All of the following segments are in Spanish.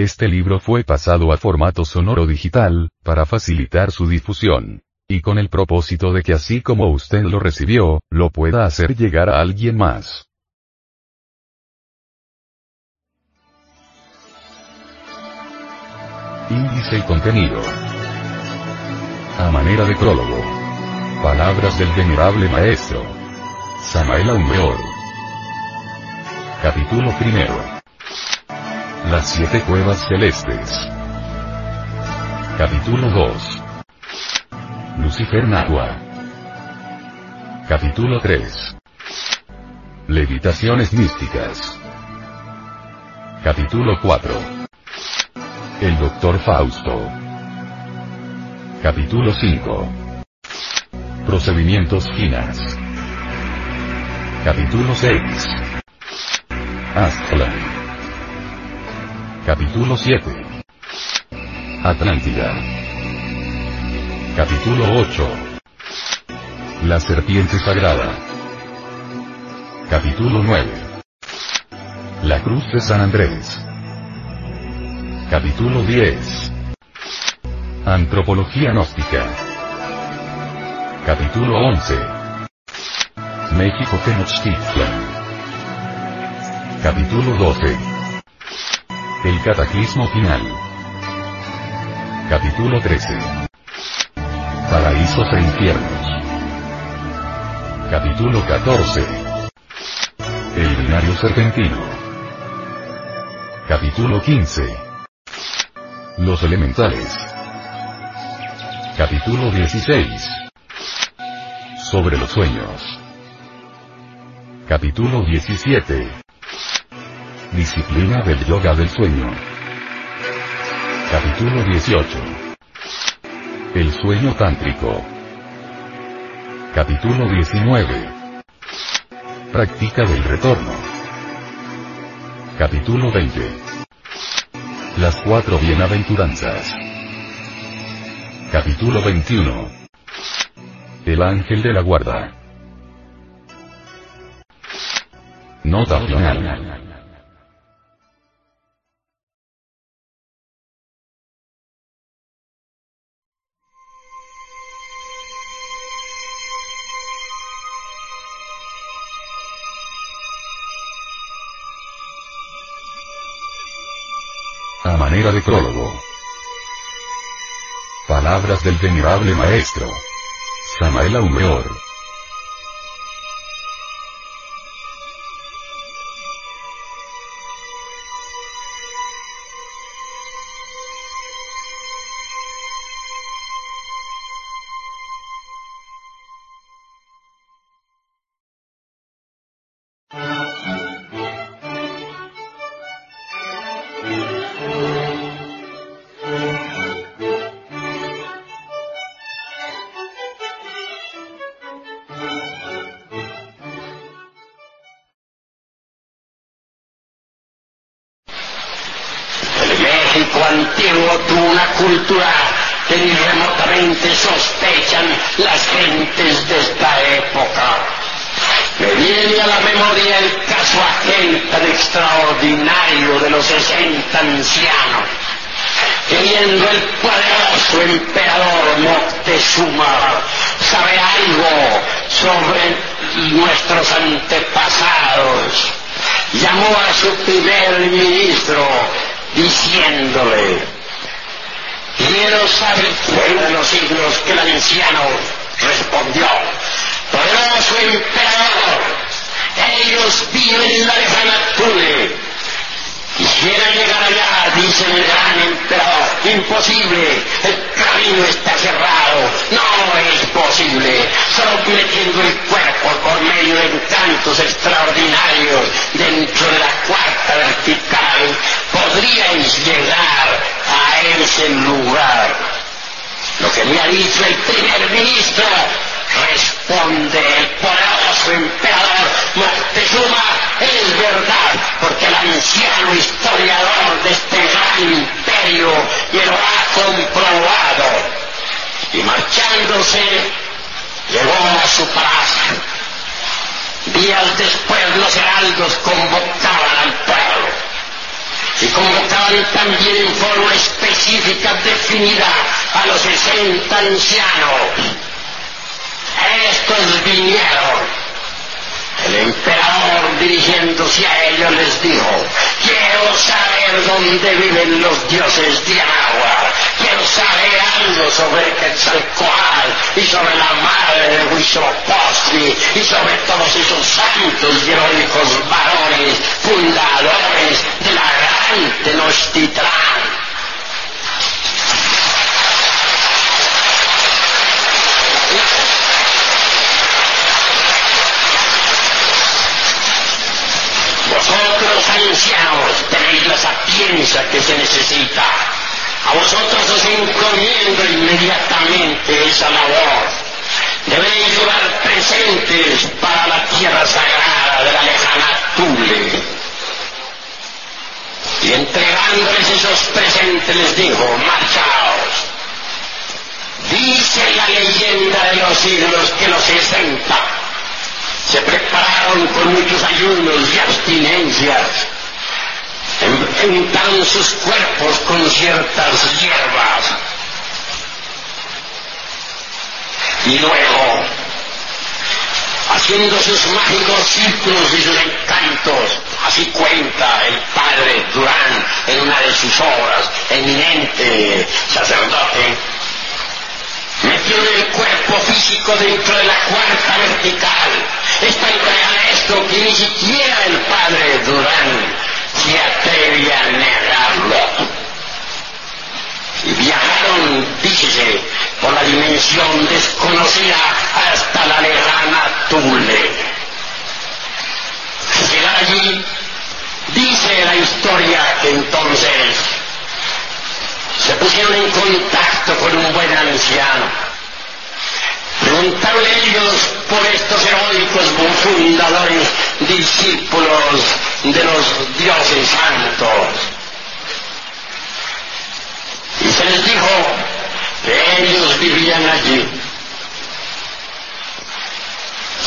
Este libro fue pasado a formato sonoro digital, para facilitar su difusión. Y con el propósito de que así como usted lo recibió, lo pueda hacer llegar a alguien más. Índice y contenido. A manera de prólogo. Palabras del venerable maestro. Samael Aumeor. Capítulo primero. Las siete cuevas celestes. Capítulo 2. Lucifer Nahua. Capítulo 3. Levitaciones místicas. Capítulo 4. El Doctor Fausto. Capítulo 5. Procedimientos finas. Capítulo 6. Aztlan. Capítulo 7. Atlántida. Capítulo 8. La serpiente sagrada. Capítulo 9. La cruz de San Andrés. Capítulo 10. Antropología gnóstica. Capítulo 11. México Tenochtitlan. Capítulo 12. El cataclismo final. Capítulo 13. Paraísos e infiernos. Capítulo 14. El binario serpentino. Capítulo 15. Los elementales. Capítulo 16. Sobre los sueños. Capítulo 17. Disciplina del yoga del sueño. Capítulo 18. El sueño tántrico. Capítulo 19. Práctica del retorno. Capítulo 20. Las cuatro bienaventuranzas. Capítulo 21. El ángel de la guarda. Nota final. Manera de prólogo. Palabras del venerable maestro. Samael Aumeor. 60 ancianos, viendo el poderoso emperador Moctezuma sabe algo sobre nuestros antepasados, llamó a su primer ministro diciéndole, quiero saber de los siglos que el anciano respondió, poderoso emperador, ellos viven en la lejana quisiera llegar allá dice el gran emperador, imposible, el camino está cerrado, no es posible, solo metiendo el cuerpo por medio de encantos extraordinarios dentro de la cuarta vertical, podríais llegar a ese lugar. Lo que me ha dicho el primer ministro responde el poderoso emperador Moctezuma, es verdad, porque el anciano historiador de este gran imperio lo ha comprobado. Y marchándose, llegó a su palacio. Días después los heraldos convocaban al pueblo y convocaban también en forma específica definida a los sesenta ancianos estos vinieron. El emperador dirigiéndose a ellos les dijo, quiero saber dónde viven los dioses de agua, quiero saber algo sobre Quetzalcoatl y sobre la madre de Huitzilopochtli y sobre todos esos santos y heroicos varones fundadores de la gran Tenochtitlán. Entregándoles esos presentes les dijo, marchaos. Dice la leyenda de los siglos que los sesenta se prepararon con muchos ayunos y abstinencias, enfrentaron sus cuerpos con ciertas hierbas y luego, haciendo sus mágicos círculos y sus encantos, así cuenta el padre Durán en una de sus obras, eminente sacerdote, metió el cuerpo físico dentro de la cuarta vertical. Es tan real esto que ni siquiera el padre Durán Preguntaron ellos por estos heroicos fundadores, discípulos de los dioses santos. Y se les dijo que ellos vivían allí.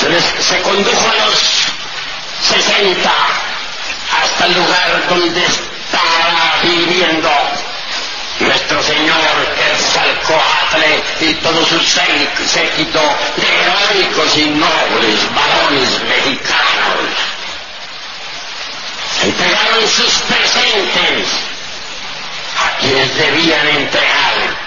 Se, les, se condujo a los sesenta hasta el lugar donde estaba viviendo Señor Quetzalcoatl y todo su séquito de heroicos y nobles varones mexicanos entregaron sus presentes a quienes debían entregar.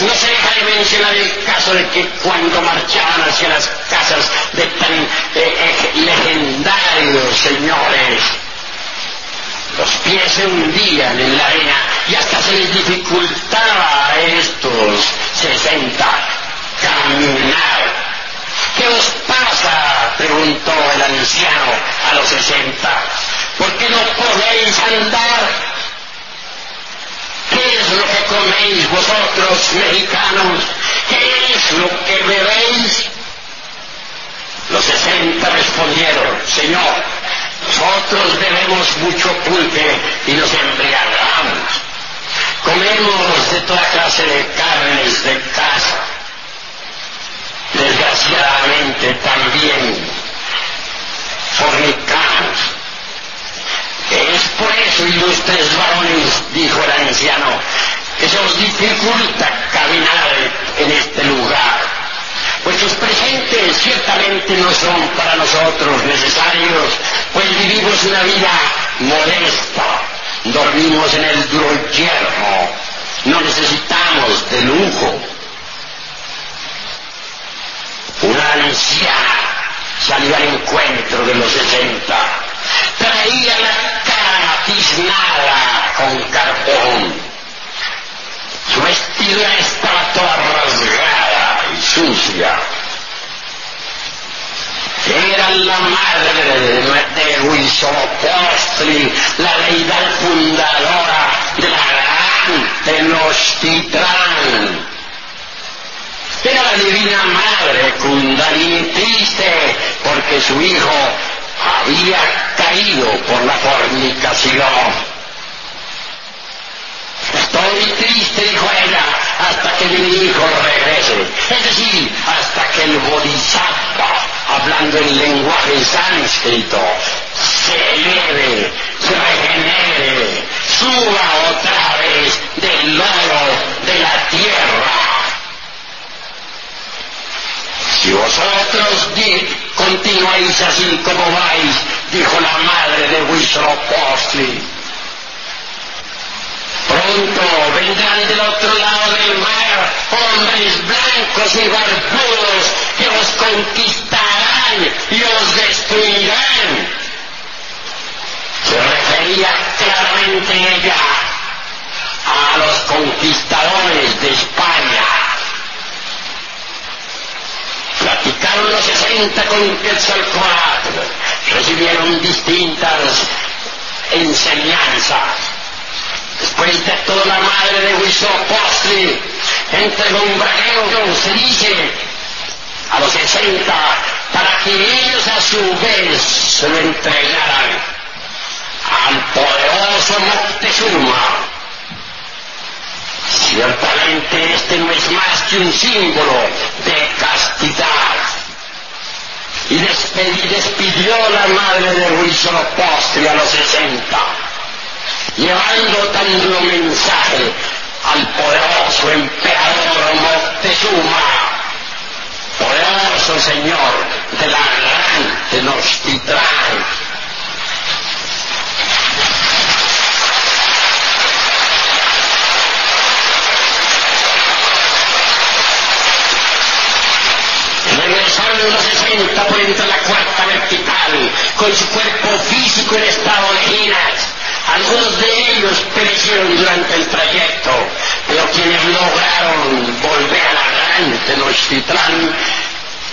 No se deja de mencionar el caso de que cuando marchaban hacia las casas de tan eh, eh, legendarios señores, los pies se hundían en la arena y hasta se les dificultaba a estos sesenta caminar. ¿Qué os pasa? preguntó el anciano a los sesenta. ¿Por qué no podéis andar? ¿Qué es lo que coméis vosotros, mexicanos? ¿Qué es lo que bebéis? Los sesenta respondieron, Señor, nosotros bebemos mucho pulque y nos embriagamos. Comemos de toda clase de carnes de casa. Desgraciadamente también fornicamos. Es por eso, ilustres varones, dijo el anciano, que se os dificulta caminar en este lugar Vuestros presentes ciertamente no son para nosotros necesarios, pues vivimos una vida modesta, dormimos en el duro yermo, no necesitamos de lujo. Una anciana salió al encuentro de los sesenta, traía la cara tiznada con carbón. Su vestidura estaba toda rasgada y sucia. Era la madre de Huitzilopochtli, la deidad fundadora de la Tenochtitlán. Era la divina madre Kundalini triste porque su hijo había caído por la fornicación. Estoy triste, dijo ella, hasta que mi hijo regrese. Es decir, hasta que el Bodhisattva, hablando en lenguaje sánscrito, se eleve, se regenere, suba otra vez del lodo de la tierra. Si vosotros continuáis así como vais, dijo la madre de Huitzilopochtli, Pronto vendrán 40 con Quetzalcoatl recibieron distintas enseñanzas. Después de toda la madre de Huitzilopochtli, entre un bragueo se dice a los 60 para que ellos a su vez se lo entregaran al poderoso Moctezuma. Ciertamente este no es más que un símbolo de castidad y despidió la madre de Huitzilopochtli a los 60 llevando tanto mensaje al poderoso emperador Moctezuma, poderoso señor de la gran Tenochtitlán. Los 60 por entre la cuarta vertical, con su cuerpo físico en estado de giras, algunos de ellos perecieron durante el trayecto, pero quienes lograron volver a la gran Tenochtitlán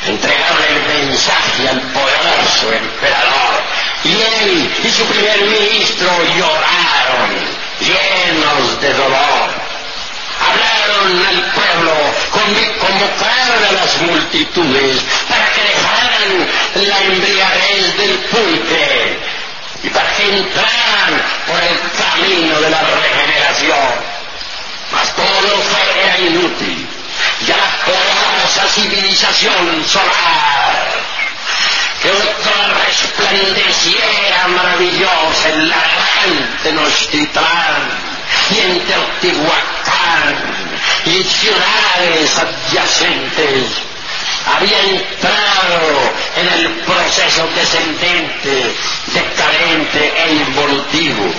entregaron el mensaje al poderoso emperador. Y él y su primer ministro lloraron, llenos de dolor. Hablaron al pueblo, convocaron a las multitudes para que dejaran la embriaguez del pulque y para que entraran por el camino de la regeneración. Mas todo fue era inútil. Ya la poderosa civilización solar, que otra resplandeciera maravillosa en la gran Tenochtitlán y en Teotihuacán y ciudades adyacentes, había entrado en el proceso descendente, decadente e involutivo.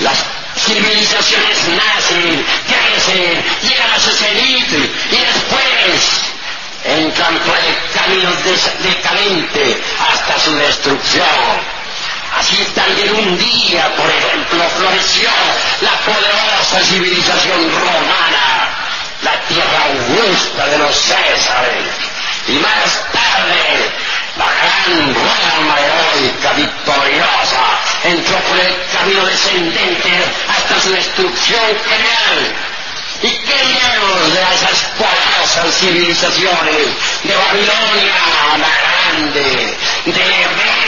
Las civilizaciones nacen, crecen, llegan a su y después entran por el camino decadente hasta su destrucción. Así también un día, por ejemplo, floreció la poderosa civilización romana, la tierra augusta de los Césares y más tarde la gran Roma heroica victoriosa entró por el camino descendente hasta su destrucción general. ¿Y qué menos de esas poderosas civilizaciones de Babilonia la De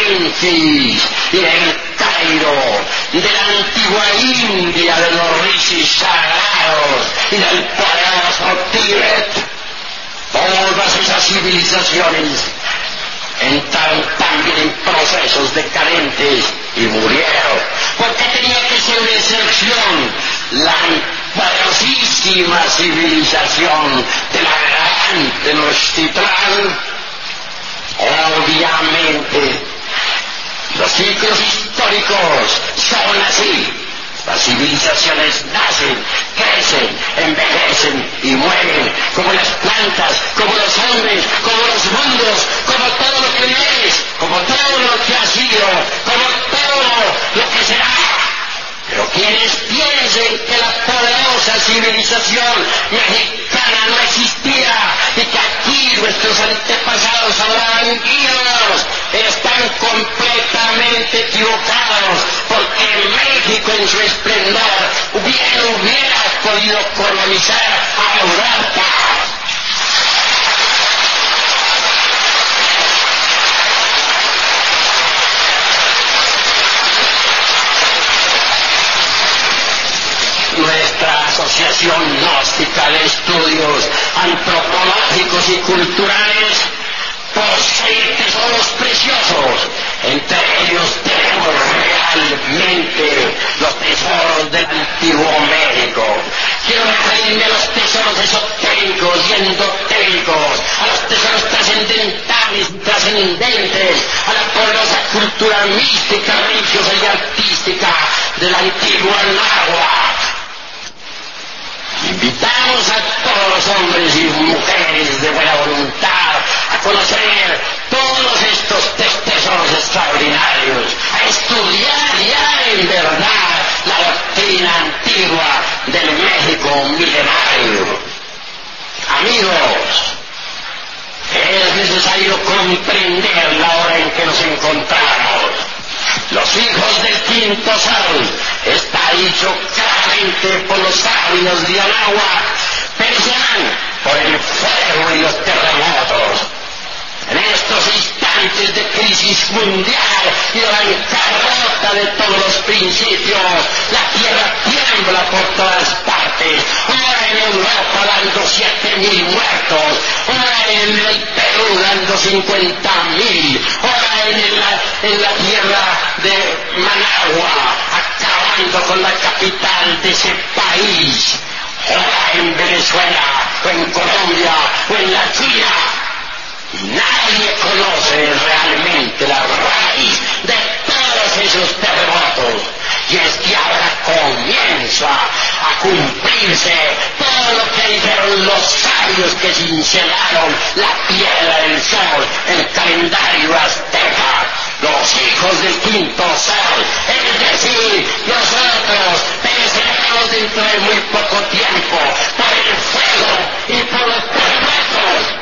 Memphis y del Cairo, de la antigua India, de los rishis sagrados y del poderoso Tíbet? Todas esas civilizaciones entraron también en procesos decadentes y murieron. Porque tenía que ser una excepción la poderosísima civilización de la gran Tenochtitlán. Los ciclos históricos son así. Las civilizaciones nacen, crecen, envejecen y mueren, como las plantas, como los hombres, como los mundos, como todo lo que es, como todo lo que ha sido, como todo lo que será. Pero quienes piensan civilización mexicana no existía y que aquí nuestros antepasados hablaban guíos, están completamente equivocados porque México en su esplendor hubiera, hubiera podido colonizar a Europa. nuestra Asociación Gnóstica de Estudios Antropológicos y Culturales posee tesoros preciosos. Entre ellos tenemos realmente los tesoros del antiguo México. Quiero referirme a los tesoros esotéricos y endotéricos, a los tesoros trascendentales y trascendentes, a la poderosa cultura mística, religiosa y artística del antiguo Anáhuac Invitamos a todos los hombres y mujeres de buena voluntad conocer todos estos tesoros extraordinarios, a estudiar ya en verdad la doctrina antigua del México milenario. Amigos, es necesario comprender la hora en que nos encontramos los hijos del quinto sol, está dicho claramente por los sabios de Anáhuac, perecerán por el fuego y los terremotos. En estos instantes de crisis mundial y la encarrota de todos los principios, la tierra tiembla por todas partes. Ahora en Europa dando siete mil muertos, ahora en el Perú dando cincuenta mil, ahora en la, en la tierra de Managua acabando con la capital de ese país, ahora en Venezuela o en Colombia o en la China Nadie conoce realmente la raíz de todos esos terremotos. Y es que ahora comienza a cumplirse todo lo que dijeron los sabios que cincelaron la piedra del sol, el calendario azteca, los hijos del quinto sol, es decir, nosotros pereceremos dentro de muy poco tiempo por el fuego y por los terremotos